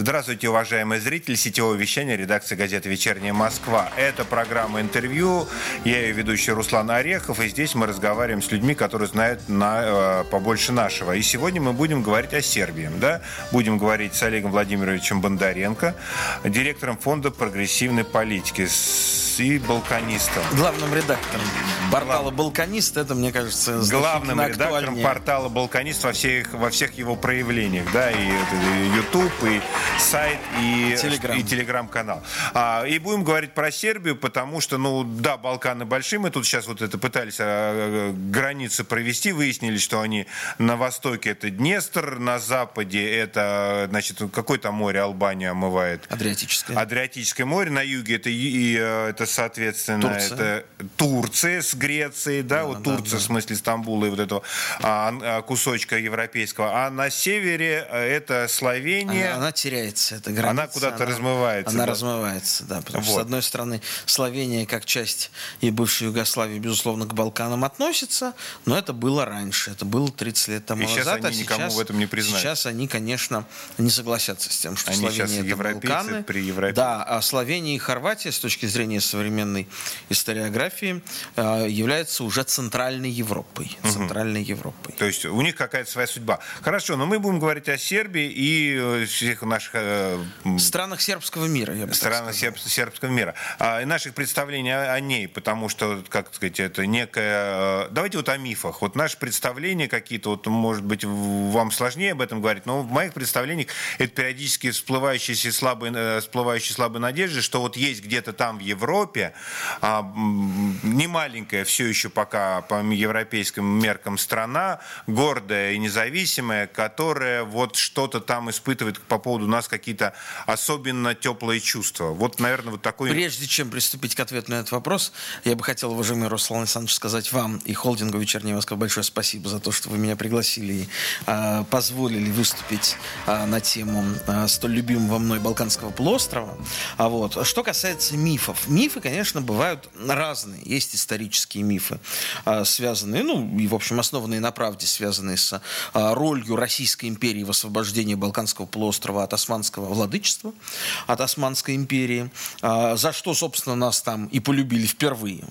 Здравствуйте, уважаемые зрители сетевого вещания редакции газеты «Вечерняя Москва». Это программа «Интервью». Я ее ведущий Руслан Орехов, и здесь мы разговариваем с людьми, которые знают на, э, побольше нашего. И сегодня мы будем говорить о Сербии. Да? Будем говорить с Олегом Владимировичем Бондаренко, директором фонда прогрессивной политики и балканистом. Главным редактором портала «Балканист». Это, мне кажется, Главным редактором портала «Балканист» во всех, во всех его проявлениях. Да, и, и YouTube, и сайт, и Телеграм. и телеграм-канал. А, и будем говорить про Сербию, потому что, ну, да, Балканы большие. Мы тут сейчас вот это пытались а, границы провести, выяснили, что они на востоке это Днестр, на западе это, значит, какое там море Албания омывает? Адриатическое. Адриатическое море. На юге это, и, это соответственно, Турция. это Турция с Грецией, да, Да, вот да, Турция да. в смысле Стамбула и вот этого а, а, кусочка европейского. А на севере э, это Словения. Она, она теряется, эта граница. Она куда-то размывается, Она да. размывается, да. Потому что, Вот. с одной стороны, Словения, как часть и бывшей Югославии, безусловно, к Балканам относится, но это было раньше, это было 30 лет тому И сейчас назад. они а никому сейчас, в этом не признают. Сейчас они, конечно, не согласятся с тем, что Они Словения сейчас это европейцы Балканы. при Европе. Да, а Словения и Хорватия, с точки зрения современной историографии, э, являются уже центральной Европой. Центральной Европой. То есть у них какая-то своя судьба. Хорошо, но мы будем говорить о Сербии и э, всех наших э, м, В странах сербского мира, я бы странах серб- сербского мира. А, и наших представлений о, о ней, потому что, как сказать, это некая... э, Давайте вот о мифах. Вот наши представления какие-то, вот, может быть, вам сложнее об этом говорить, но в моих представлениях это периодически всплывающие слабые, э, всплывающие слабые надежды, что вот есть где-то там в Европе а, не маленькая все еще пока по европейским меркам страна, гордая и независимая, которая вот что-то там испытывает по поводу нас какие-то особенно теплые чувства. Вот, наверное, вот такой... Прежде чем приступить к ответу на этот вопрос, я бы хотел, уважаемый Руслан Александрович, сказать вам и холдингу «Вечерняя Москва» большое спасибо за то, что вы меня пригласили и а, позволили выступить а, на тему а, столь любимого мной Балканского полуострова. А вот. Что касается мифов. Мифы, конечно, бывают разные. Есть исторические мифы, а, связанные, ну, и, в общем, основанные на правде, связанные с а, ролью Российской империи в освобождении Балканского полуострова от османского владычества, от Османской империи, а, за что, собственно, нас там и полюбили впервые.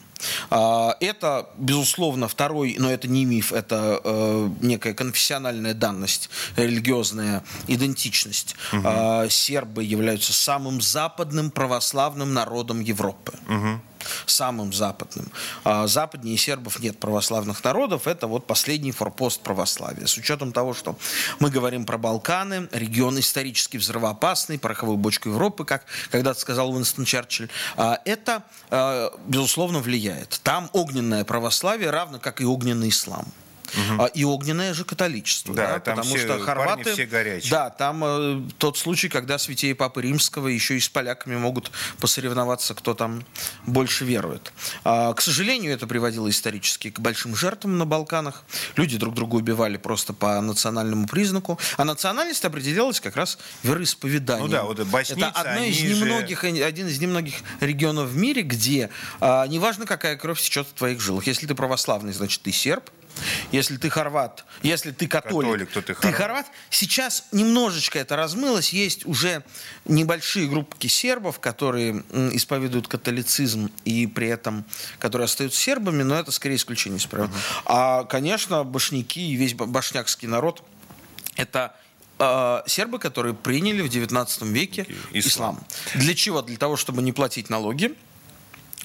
А, Это, безусловно, второй, но это не миф, это э, некая конфессиональная данность, религиозная идентичность. А, Сербы являются самым западным православным народом Европы. Самым западным. Западнее сербов нет православных народов. Это вот последний форпост православия. С учетом того, что мы говорим про Балканы, регион исторически взрывоопасный, пороховую бочку Европы, как когда-то сказал Уинстон Черчилль, а, это, а, безусловно, влияет. Там огненное православие, равно как и огненный ислам. А, И огненное же католичество. Да, Да, потому все что хорваты... все горячие. Да, там э, тот случай, когда святей Папы Римского еще и с поляками могут посоревноваться, кто там больше верует. А, к сожалению, это приводило исторически к большим жертвам на Балканах. Люди друг друга убивали просто по национальному признаку. А национальность определялась как раз вероисповеданием. Ну да, вот боснийцы, это одно из они же- немногих, один из немногих регионов в мире, где а, неважно, какая кровь течет в твоих жилах. Если ты православный, значит, ты серб. Если ты хорват, если ты католик, Католик, то ты ты хорват. хорват. Сейчас немножечко это размылось. Есть уже небольшие группки сербов, которые исповедуют католицизм и при этом, которые остаются сербами, но это скорее исключение из правил. А, конечно, башняки и весь ба- башнякский народ это э, сербы, которые приняли в 19 веке Ислам. ислам. Для чего? Для того, чтобы не платить налоги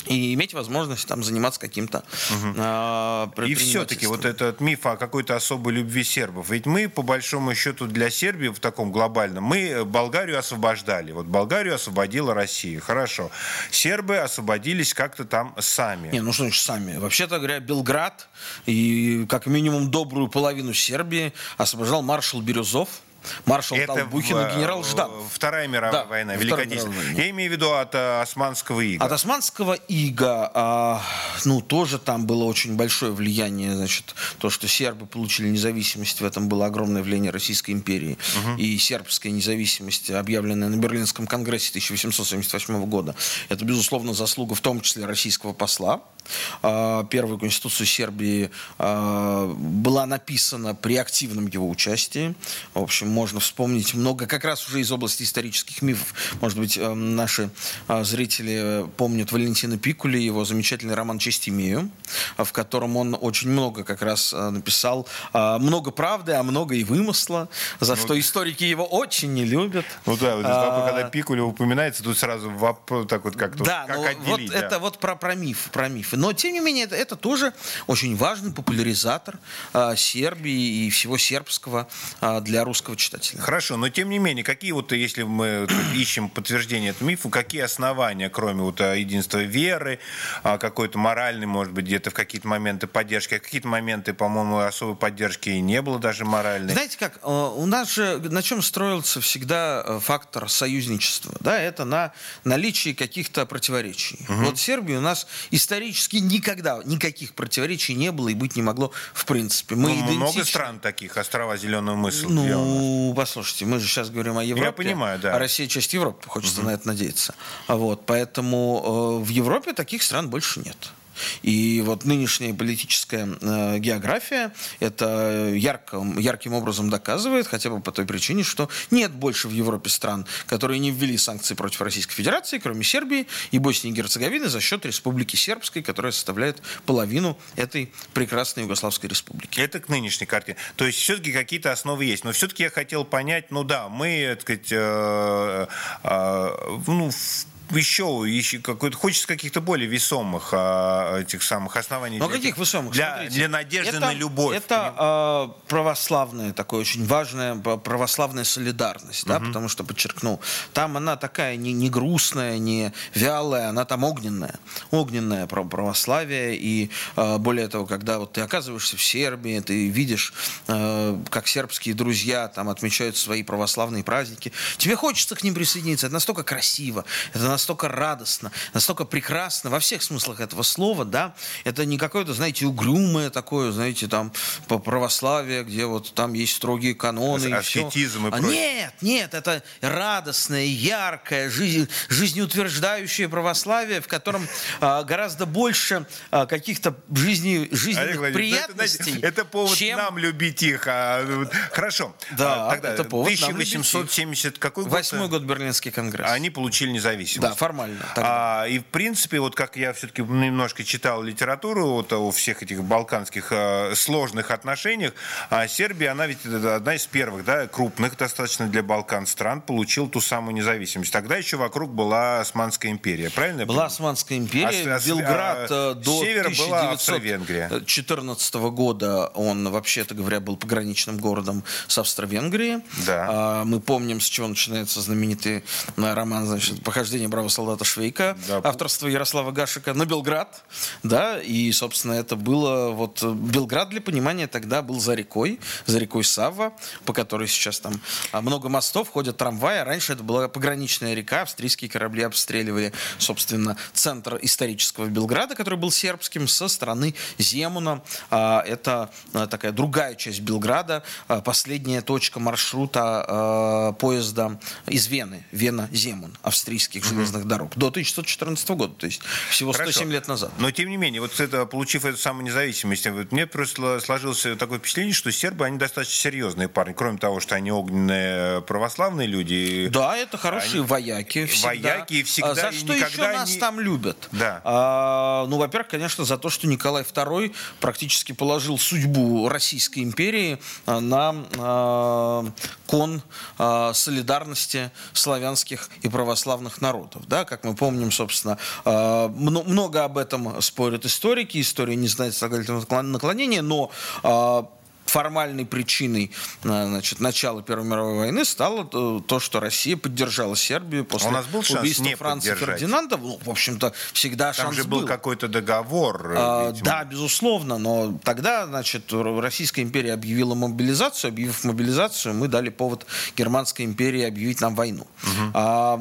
и иметь возможность там заниматься каким-то э, И все-таки вот этот миф о какой-то особой любви сербов. Ведь мы, по большому счету, для Сербии в таком глобальном, мы Болгарию освобождали. Вот Болгарию освободила Россия. Хорошо. Сербы освободились как-то там сами. Не, ну что значит сами? Вообще-то говоря, Белград и как минимум добрую половину Сербии освобождал маршал Бирюзов, маршал Толбухин в- и генерал э, Жданов. Вторая мировая Да, война, Великая мировая. Я имею в виду от э, османского ига. От османского ига а, ну, тоже там было очень большое влияние, значит, то, что сербы получили независимость, в этом было огромное влияние Российской империи. Угу. И сербская независимость, объявленная на Берлинском конгрессе 1878 года, это, безусловно, заслуга в том числе российского посла, а, первую конституцию Сербии а, была написана при активном его участии. В общем, можно вспомнить много, как раз уже из области исторических мифов. Может быть, э, наши а, зрители помнят Валентина Пикули, его замечательный роман «Честь имею», в котором он очень много как раз написал. Много правды, а много и вымысла, за что историки его очень не любят. Ну да, вот а, когда Пикули упоминается, тут сразу вопрос так вот как, да, как ну, отделить. Вот да. это вот про, про миф, про миф. Но, тем не менее, это, это тоже очень важный популяризатор а, Сербии и всего сербского а, для русского читателя. Хорошо, но тем не менее, какие вот, если мы ищем подтверждение этому мифу, какие основания, кроме вот а, единства веры, какой-то моральный, может быть, где-то в какие-то моменты поддержки, а какие-то моменты, по-моему, особой поддержки и не было даже моральной. Знаете как, у нас же на чем строился всегда э, фактор союзничества? Да, это на наличии каких-то противоречий. Угу. Вот в Сербии у нас исторически практически никогда никаких противоречий не было и быть не могло в принципе. Мы ну, Много стран таких, острова зеленого мысли. Ну, послушайте, мы же сейчас говорим о Европе. Я понимаю, да. А Россия часть Европы, хочется угу. на это надеяться. Вот, поэтому э, в Европе таких стран больше нет. И вот нынешняя политическая э, география это ярким, ярким образом доказывает, хотя бы по той причине, что нет больше в Европе стран, которые не ввели санкции против Российской Федерации, кроме Сербии и Боснии и Герцеговины, за счет Республики Сербской, которая составляет половину этой прекрасной Югославской республики. Это к нынешней карте. То есть все-таки какие-то основы есть. Но все-таки я хотел понять, ну да, мы, так сказать, э, э, ну, еще, еще какой-то, хочется каких-то более весомых а, этих самых оснований. Ну, каких весомых? Для, для надежды это, на любовь. Это э, православная, такое очень важная православная солидарность, угу. да, потому что, подчеркну, там она такая не, не грустная, не вялая, она там огненная. Огненное православие, и э, более того, когда вот ты оказываешься в Сербии, ты видишь, э, как сербские друзья там отмечают свои православные праздники, тебе хочется к ним присоединиться, это настолько красиво, это настолько настолько радостно, настолько прекрасно во всех смыслах этого слова, да, это не какое-то, знаете, угрюмое такое, знаете, там, по православие, где вот там есть строгие каноны Аскетизм и, все. А нет, нет, это радостное, яркое, жизнь, жизнеутверждающее православие, в котором а, гораздо больше а, каких-то жизни, жизненных Олег приятностей. Это, знаете, это повод чем... нам любить их. А, хорошо. Да, а, тогда это повод 1870 какой год? Восьмой год Берлинский конгресс. Они получили независимость. Да, формально. А, и в принципе, вот как я все-таки немножко читал литературу вот, о всех этих балканских а, сложных отношениях, а Сербия, она ведь одна из первых, да, крупных достаточно для Балкан стран, получила ту самую независимость. Тогда еще вокруг была Османская империя, правильно? Была Османская империя, а, Белград а, до севера 1914 года он, вообще-то говоря, был пограничным городом с Австро-Венгрией. Да. А, мы помним, с чего начинается знаменитый роман, значит, «Похождение бравого солдата Швейка, да. авторство Ярослава Гашика на Белград, да, и, собственно, это было, вот, Белград, для понимания, тогда был за рекой, за рекой Савва, по которой сейчас там а, много мостов, ходят трамваи, а раньше это была пограничная река, австрийские корабли обстреливали, собственно, центр исторического Белграда, который был сербским, со стороны Земуна, а, это а, такая другая часть Белграда, последняя точка маршрута поезда из Вены, Вена-Земун, австрийских железных железных дорог до 1914 года, то есть всего 107 Хорошо. лет назад. Но тем не менее, вот это, получив эту самую независимость, вот мне просто сложилось такое впечатление, что сербы, они достаточно серьезные парни, кроме того, что они огненные православные люди. Да, это хорошие они... вояки всегда. Вояки всегда. А за что еще нас не... там любят? Да. А, ну, во-первых, конечно, за то, что Николай II практически положил судьбу Российской империи а, на а, кон а, солидарности славянских и православных народов. Да? Как мы помним, собственно, а, много об этом спорят историки. История не знает слагательного наклонения, но а, формальной причиной значит, начала Первой мировой войны стало то, что Россия поддержала Сербию после у нас был убийства не Франца поддержать. Фердинанда. Ну, в общем-то, всегда Там шанс же был, был. какой-то договор. А, да, безусловно, но тогда, значит, Российская империя объявила мобилизацию. Объявив мобилизацию, мы дали повод Германской империи объявить нам войну. Угу. А,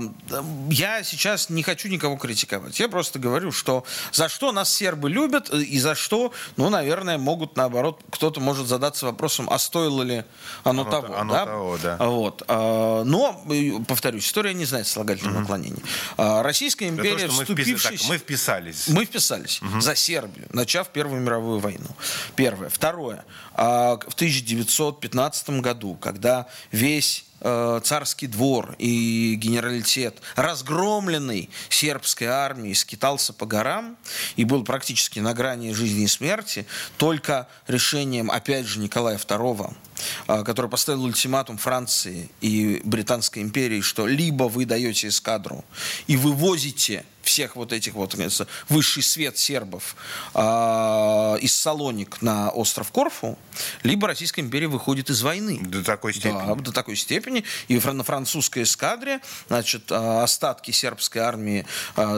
я сейчас не хочу никого критиковать. Я просто говорю, что за что нас сербы любят и за что, ну, наверное, могут, наоборот, кто-то может задаться вопросом, а стоило ли оно, оно того. Оно да? того, да. Вот. А, но, повторюсь, история не знает слагательного угу. наклонения. А, Российская империя, то, вступившись... Мы, вписались. Мы вписались угу. за Сербию, начав Первую мировую войну. Первое. Второе. А, в 1915 году, когда весь царский двор и генералитет, разгромленный сербской армией, скитался по горам и был практически на грани жизни и смерти, только решением, опять же, Николая II, э, который поставил ультиматум Франции и Британской империи, что либо вы даете эскадру и вывозите всех вот этих вот высший свет сербов э, из Салоник на остров Корфу, либо Российская империя выходит из войны. До такой степени. Да, до такой степени. И на французской эскадре, значит, остатки сербской армии,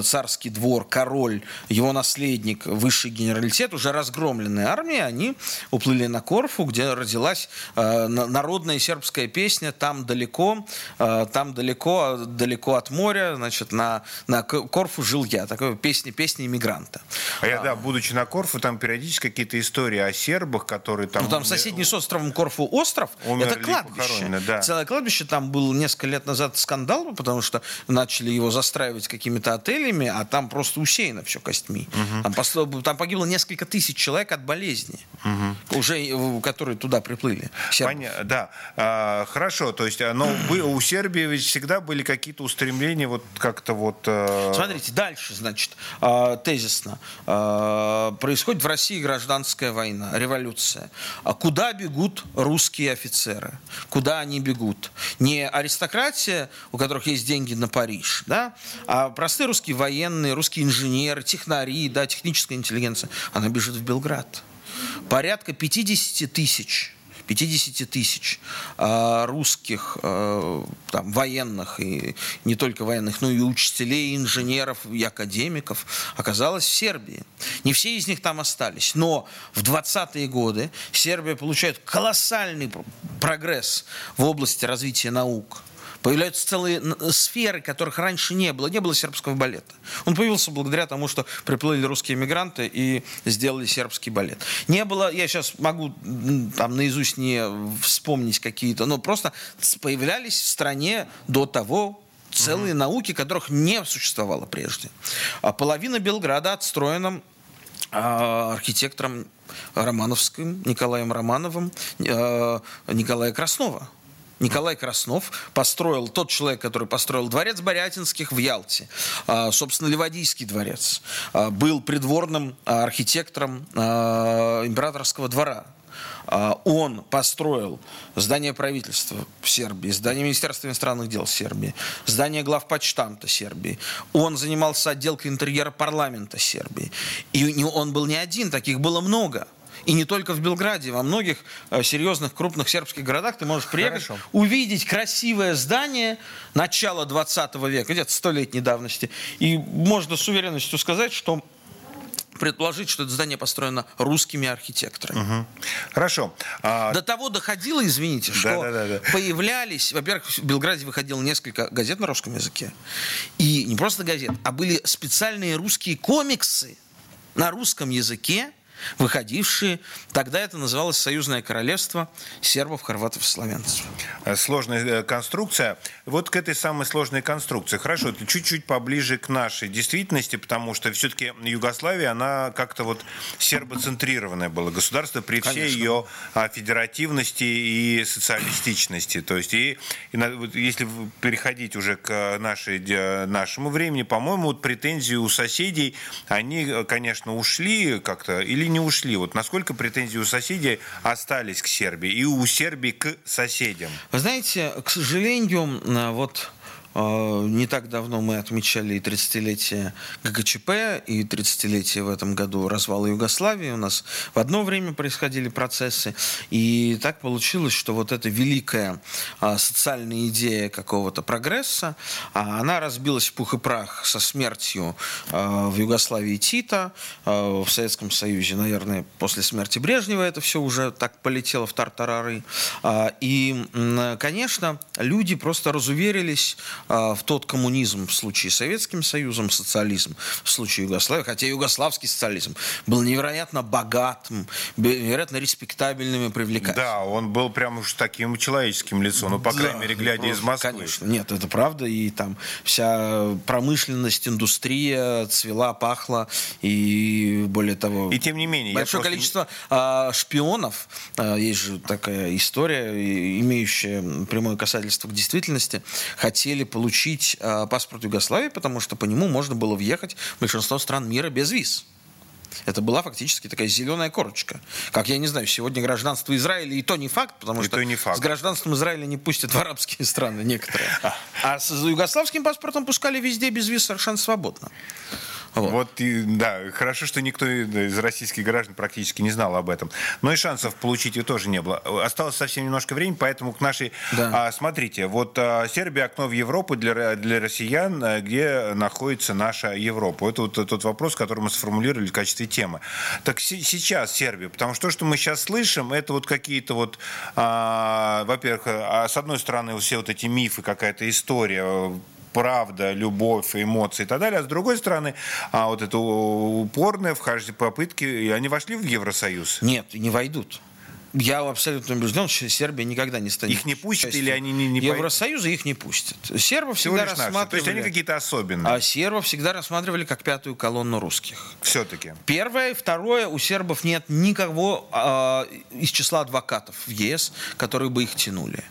царский двор, король, его наследник, высший генералитет, уже разгромленные армии, они уплыли на Корфу, где родилась народная сербская песня «Там далеко, там далеко, далеко от моря», значит, на, на Корфу жил я. Такая песня, песня иммигранта. А я, да, будучи на Корфу, там периодически какие-то истории о сербах, которые там... Ну, там соседний с островом Корфу остров, это кладбище. Да. Целое кладбище. Там был несколько лет назад скандал, потому что начали его застраивать какими-то отелями, а там просто усеяно все костьми. Угу. Там, посло, там погибло несколько тысяч человек от болезни, угу. уже, э, которые туда приплыли. Понятно, да. А, хорошо, то есть но у Сербии ведь всегда были какие-то устремления вот как-то вот... Э, Смотрите, дальше, значит, а, тезисно. А, происходит в России гражданская война, революция. А куда бегут русские офицеры? Куда они бегут? Не аристократия, у которых есть деньги на Париж, да, а простые русские военные, русские инженеры, технари, да, техническая интеллигенция. Она бежит в Белград. Порядка 50 тысяч 50 тысяч э, русских э, там, военных, и не только военных, но и учителей, инженеров, и академиков оказалось в Сербии. Не все из них там остались, но в 20-е годы Сербия получает колоссальный прогресс в области развития наук Появляются целые сферы, которых раньше не было. Не было сербского балета. Он появился благодаря тому, что приплыли русские мигранты и сделали сербский балет. Не было, я сейчас могу там наизусть не вспомнить какие-то, но просто появлялись в стране до того целые mm-hmm. науки, которых не существовало прежде. А половина Белграда отстроена а, архитектором Романовским, Николаем Романовым, а, Николая Краснова. Николай Краснов построил, тот человек, который построил дворец Борятинских в Ялте, а, собственно, Ливадийский дворец, а, был придворным а, архитектором императорского двора. Он построил здание правительства в Сербии, здание Министерства иностранных дел Сербии, здание главпочтамта Сербии. Он занимался отделкой интерьера парламента Сербии. И он был не один, таких было много. И не только в Белграде, во многих э, серьезных крупных сербских городах ты можешь приехать, Хорошо. увидеть красивое здание начала 20 века, где-то столетней давности. И можно с уверенностью сказать, что предположить, что это здание построено русскими архитекторами. Угу. Хорошо. А... До того доходило, извините, что да, да, да, да. появлялись, во-первых, в Белграде выходило несколько газет на русском языке. И не просто газет, а были специальные русские комиксы на русском языке, выходившие. Тогда это называлось Союзное королевство сербов, хорватов и славянцев. Э, сложная э, конструкция. Вот к этой самой сложной конструкции. Хорошо, это чуть-чуть поближе к нашей действительности, потому что все-таки Югославия, она как-то вот сербоцентрированное было государство при Конечно. всей ее а, федеративности и социалистичности. То есть, и, и если переходить уже к нашей, нашему времени, по-моему, вот претензии у соседей, они, э, конечно, ушли как-то или не ушли? Вот насколько претензии у соседей остались к Сербии и у Сербии к соседям? Вы знаете, к сожалению, вот Не так давно мы отмечали и 30-летие ГКЧП, и 30-летие в этом году развала Югославии. У нас в одно время происходили процессы. И так получилось, что вот эта великая социальная идея какого-то прогресса, она разбилась в пух и прах со смертью в Югославии Тита, в Советском Союзе, наверное, после смерти Брежнева это все уже так полетело в тартарары. И, конечно, люди просто разуверились в тот коммунизм в случае с Советским Союзом, социализм в случае Югославии, хотя югославский социализм был невероятно богатым, невероятно респектабельным и привлекательным. Да, он был прям уж таким человеческим лицом, ну, по да, крайней мере, глядя из Москвы. Конечно, нет, это правда, и там вся промышленность, индустрия цвела, пахла, и более того... И тем не менее... Большое количество а, шпионов, а, есть же такая история, имеющая прямое касательство к действительности, хотели получить а, паспорт Югославии, потому что по нему можно было въехать в большинство стран мира без виз. Это была фактически такая зеленая корочка. Как я не знаю, сегодня гражданство Израиля и то не факт, потому и что не факт. с гражданством Израиля не пустят в арабские страны некоторые. А с югославским паспортом пускали везде без виз совершенно свободно. Вот. вот и, да, хорошо, что никто из российских граждан практически не знал об этом. Но и шансов получить ее тоже не было. Осталось совсем немножко времени, поэтому к нашей... Да. А, смотрите, вот а, Сербия окно в Европу для, для россиян, а, где находится наша Европа. Это вот тот вопрос, который мы сформулировали в качестве темы. Так сейчас Сербия, потому что то, что мы сейчас слышим, это вот какие-то вот, а, во-первых, а, с одной стороны, все вот эти мифы, какая-то история правда, любовь, эмоции и так далее. А с другой стороны, а вот это упорное вхождение попытки, они вошли в Евросоюз? Нет, не войдут. Я абсолютно убежден, что Сербия никогда не станет. Их не пустят или они не, не Евросоюза их не пустят. Сербов Всего всегда рассматривали. То есть они какие-то особенные. А сербов всегда рассматривали как пятую колонну русских. Все-таки. Первое, второе, у сербов нет никого э, из числа адвокатов в ЕС, которые бы их тянули.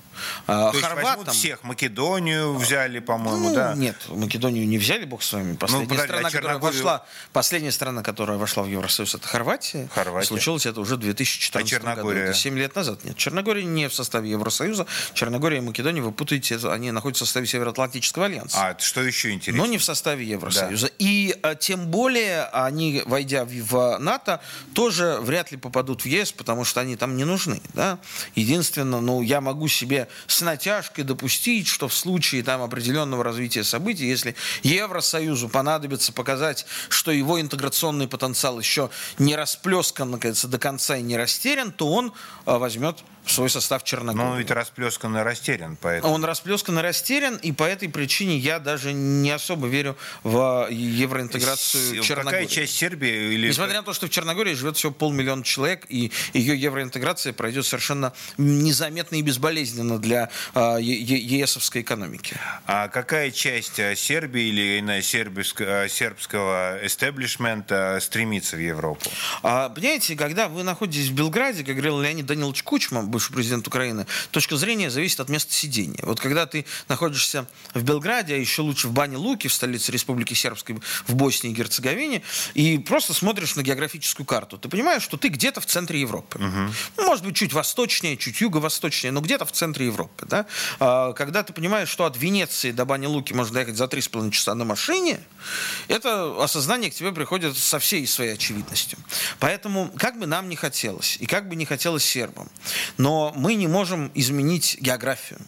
А, То хорватам... есть всех. Македонию взяли, по-моему, ну, да? Нет, Македонию не взяли, бог с вами. Последняя, ну, страна, а которая вошла, последняя страна, которая вошла в Евросоюз, это Хорватия. Хорватия. Случилось это уже в 2014 а Черногория? году. Это 7 лет назад. Нет, Черногория не в составе Евросоюза. Черногория и Македония, вы путаете, они находятся в составе Североатлантического альянса. А, что еще интересно? Но не в составе Евросоюза. Да. И а, тем более они, войдя в, в НАТО, тоже вряд ли попадут в ЕС, потому что они там не нужны. Да? Единственное, ну, я могу себе с натяжкой допустить, что в случае там определенного развития событий, если Евросоюзу понадобится показать, что его интеграционный потенциал еще не расплескан, наконец, до конца и не растерян, то он а, возьмет в свой состав Черногории. Но он ведь расплескан и растерян. Поэтому. Он расплескан и растерян, и по этой причине я даже не особо верю в евроинтеграцию С, Черногории. Какая часть Сербии? Или... Несмотря на то, что в Черногории живет всего полмиллиона человек, и ее евроинтеграция пройдет совершенно незаметно и безболезненно для э, ЕСовской экономики. А какая часть э, Сербии или иная сербского, сербского эстеблишмента стремится в Европу? А, понимаете, когда вы находитесь в Белграде, как говорил Леонид Данилович Кучма, бывший президент Украины, точка зрения зависит от места сидения. Вот когда ты находишься в Белграде, а еще лучше в Бане Луки, в столице Республики Сербской, в Боснии и Герцеговине, и просто смотришь на географическую карту, ты понимаешь, что ты где-то в центре Европы. Угу. может быть, чуть восточнее, чуть юго-восточнее, но где-то в центре Европы. Да? А, когда ты понимаешь, что от Венеции до Бани Луки можно доехать за 3,5 часа на машине, это осознание к тебе приходит со всей своей очевидностью. Поэтому, как бы нам не хотелось, и как бы не хотелось сербам, но мы не можем изменить географию.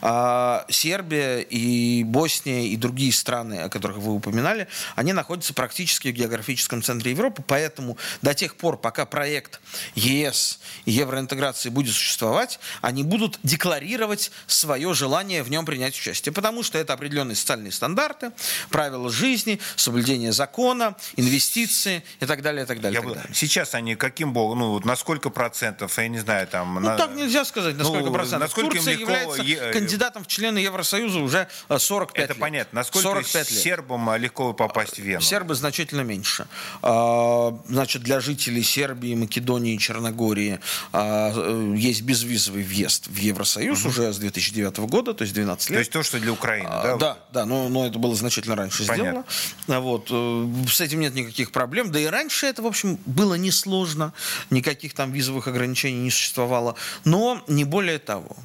А Сербия и Босния и другие страны, о которых вы упоминали, они находятся практически в географическом центре Европы, поэтому до тех пор, пока проект ЕС и евроинтеграции будет существовать, они будут декларировать свое желание в нем принять участие, потому что это определенные социальные стандарты, правила жизни, соблюдение закона, инвестиции и так далее, и так далее. Я так далее. Сейчас они каким богом, ну, на сколько процентов, я не знаю, там... Ну, на... так нельзя сказать, на ну, сколько процентов. Насколько Турция легко... является кандидатом в члены Евросоюза уже 45 э, Это лет. понятно. Насколько 45 лет. сербам легко попасть в Вену? Сербы значительно меньше. А, значит, для жителей Сербии, Македонии, Черногории а, э, есть безвизовый въезд в Евросоюз угу. уже с 2009 года, то есть 12 лет. То есть то, что для Украины, а, да? Да, да, но, но это было значительно раньше Понятно. сделано. Вот. С этим нет никаких проблем. Да и раньше это, в общем, было несложно. Никаких там визовых ограничений не существовало. Но не более того.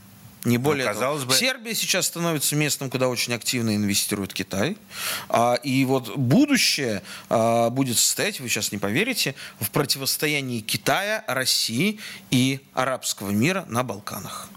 Не более ну, казалось того. Бы... Сербия сейчас становится местом, куда очень активно инвестирует Китай. А, и вот будущее а, будет состоять, вы сейчас не поверите, в противостоянии Китая, России и арабского мира на Балканах.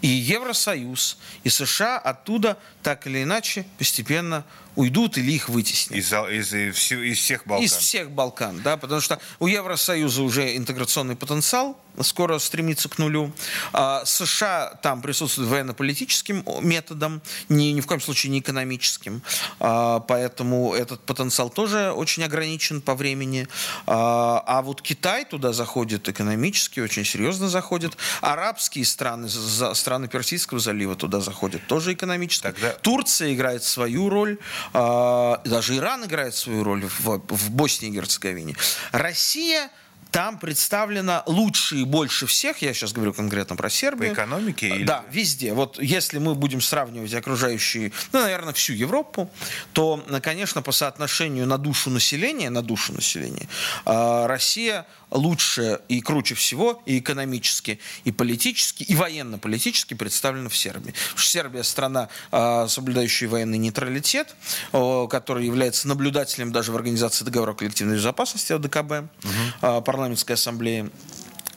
И Евросоюз, и США оттуда так или иначе постепенно уйдут или их вытеснят. Из, из, из, из всех Балкан. Из всех Балкан, да, потому что у Евросоюза уже интеграционный потенциал скоро стремится к нулю. А США там присутствует военно-политическим методом, ни, ни в коем случае не экономическим. А, поэтому этот потенциал тоже очень ограничен по времени. А, а вот Китай туда заходит экономически, очень серьезно заходит. Арабские страны, страны Персидского залива туда заходят тоже экономически. Тогда... Турция играет свою роль. А, даже Иран играет свою роль в, в Боснии и Герцеговине. Россия там представлено лучше и больше всех, я сейчас говорю конкретно про Сербию. По экономике? Или... Да, везде. Вот если мы будем сравнивать окружающие, ну, наверное, всю Европу, то, конечно, по соотношению на душу населения, на душу населения, а, Россия лучше и круче всего и экономически, и политически, и военно-политически представлена в Сербии. Потому что Сербия страна, а, соблюдающая военный нейтралитет, который является наблюдателем даже в Организации договора коллективной безопасности ОДКБ, угу. парламентской ассамблеи.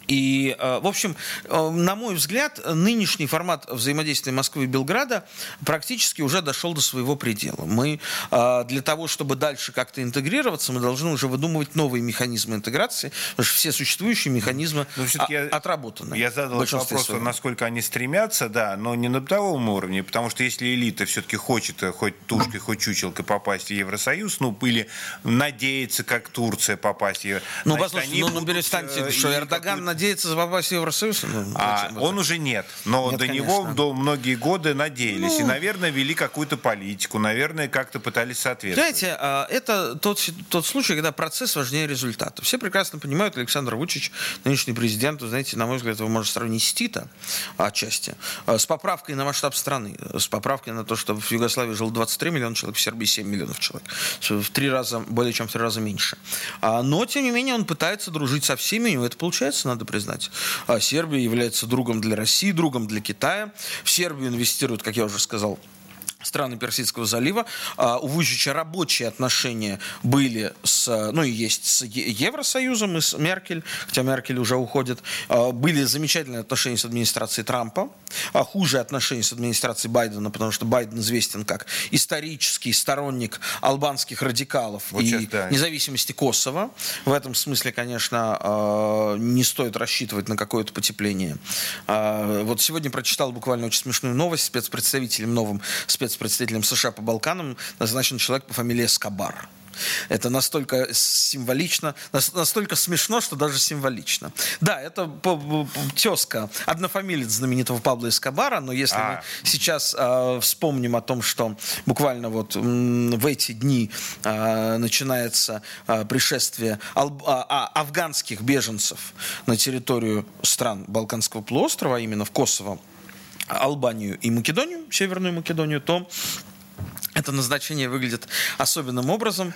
И, э, в общем, э, на мой взгляд, нынешний формат взаимодействия Москвы и Белграда практически уже дошел до своего предела. Мы э, для того, чтобы дальше как-то интегрироваться, мы должны уже выдумывать новые механизмы интеграции, потому что все существующие механизмы я, отработаны. Я задал вопрос, своего. насколько они стремятся, да, но не на бытовом уровне, потому что если элита все-таки хочет хоть тушкой, хоть чучелкой попасть в Евросоюз, ну, или надеется, как Турция попасть в Евросоюз. Ну, значит, послушайте, ну, ну, перестаньте, что Эрдоган надеяться попасть в Евросоюз? Ну, а, он уже нет. Но нет, до конечно. него до многие годы надеялись. Ну, и, наверное, вели какую-то политику. Наверное, как-то пытались соответствовать. Знаете, а, это тот, тот случай, когда процесс важнее результата. Все прекрасно понимают, Александр Вучич, нынешний президент, знаете, на мой взгляд, его можно сравнить с Тита отчасти, а, с поправкой на масштаб страны, с поправкой на то, что в Югославии жило 23 миллиона человек, в Сербии 7 миллионов человек. В три раза, более чем в три раза меньше. А, но, тем не менее, он пытается дружить со всеми, у него это получается, надо надо признать. А Сербия является другом для России, другом для Китая. В Сербию инвестируют, как я уже сказал, страны Персидского залива. А, у Вучича рабочие отношения были с, ну и есть с Евросоюзом и с Меркель, хотя Меркель уже уходит. А, были замечательные отношения с администрацией Трампа, а хуже отношения с администрацией Байдена, потому что Байден известен как исторический сторонник албанских радикалов вот и сейчас, да. независимости Косово. В этом смысле, конечно, а, не стоит рассчитывать на какое-то потепление. Вот сегодня прочитал буквально очень смешную новость спецпредставителем новым спец спецпредставителем США по Балканам назначен человек по фамилии Скобар. Это настолько символично, настолько смешно, что даже символично. Да, это тезка, однофамилец знаменитого Пабло Эскобара, но если а. мы сейчас э, вспомним о том, что буквально вот в эти дни э, начинается э, пришествие ал- а, афганских беженцев на территорию стран Балканского полуострова, а именно в Косово, Албанию и Македонию, Северную Македонию, то это назначение выглядит особенным образом.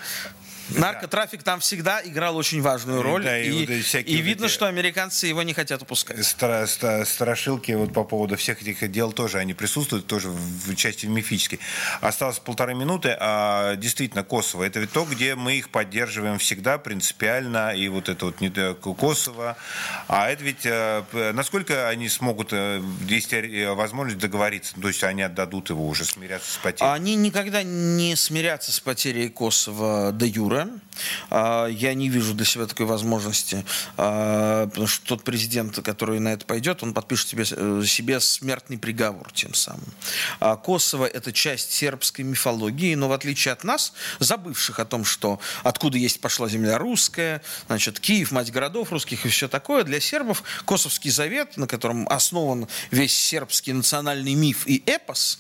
Наркотрафик там всегда играл очень важную роль. Да, и, и, вот и видно, что американцы его не хотят упускать. Стра стра страшилки вот по поводу всех этих дел тоже, они присутствуют тоже в части мифической. Осталось полторы минуты. А действительно, Косово, это ведь то, где мы их поддерживаем всегда принципиально. И вот это вот не Косово. А это ведь, э, насколько они смогут, э, есть возможность договориться, то есть они отдадут его уже, смиряться с потерей? Они никогда не смирятся с потерей Косово до юра Юра. А, я не вижу для себя такой возможности, а, потому что тот президент, который на это пойдет, он подпишет себе, э, себе смертный приговор тем самым. А Косово – это часть сербской мифологии, но в отличие от нас, забывших о том, что откуда есть пошла земля русская, значит, Киев, мать городов русских и все такое, для сербов Косовский завет, на котором основан весь сербский национальный миф и эпос,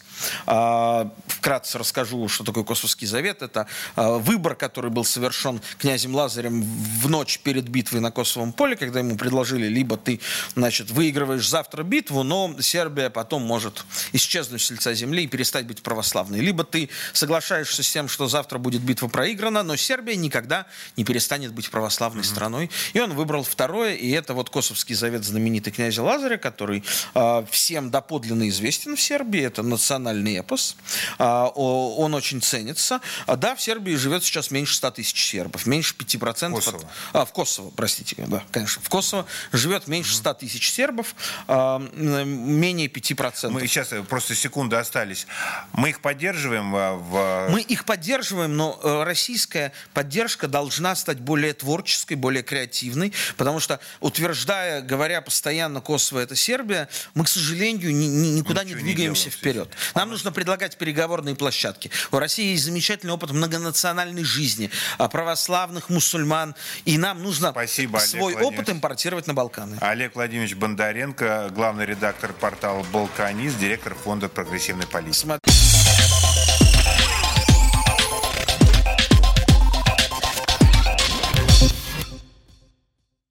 вкратце расскажу, что такое Косовский завет. Это выбор, который был был совершен князем Лазарем в ночь перед битвой на Косовом поле, когда ему предложили, либо ты, значит, выигрываешь завтра битву, но Сербия потом может исчезнуть с лица земли и перестать быть православной. Либо ты соглашаешься с тем, что завтра будет битва проиграна, но Сербия никогда не перестанет быть православной mm-hmm. страной. И он выбрал второе, и это вот Косовский завет знаменитый князя Лазаря, который э, всем доподлинно известен в Сербии. Это национальный эпос. Э, он очень ценится. А, да, в Сербии живет сейчас меньше 100 тысяч сербов, меньше 5%. Косово. От, а, в Косово, простите, да, конечно. В Косово живет меньше 100 тысяч сербов, э, менее 5%. Мы сейчас э, просто секунды остались. Мы их поддерживаем в... Мы их поддерживаем, но э, российская поддержка должна стать более творческой, более креативной, потому что, утверждая, говоря постоянно Косово это Сербия, мы, к сожалению, ни, ни, никуда Ничего не двигаемся не вперед. Нам нужно предлагать переговорные площадки. У России есть замечательный опыт многонациональной жизни, а, православных мусульман, и нам нужно Спасибо, свой опыт импортировать на Балканы. Олег Владимирович Бондаренко, главный редактор портала «Балканист», директор фонда прогрессивной политики. Смотри.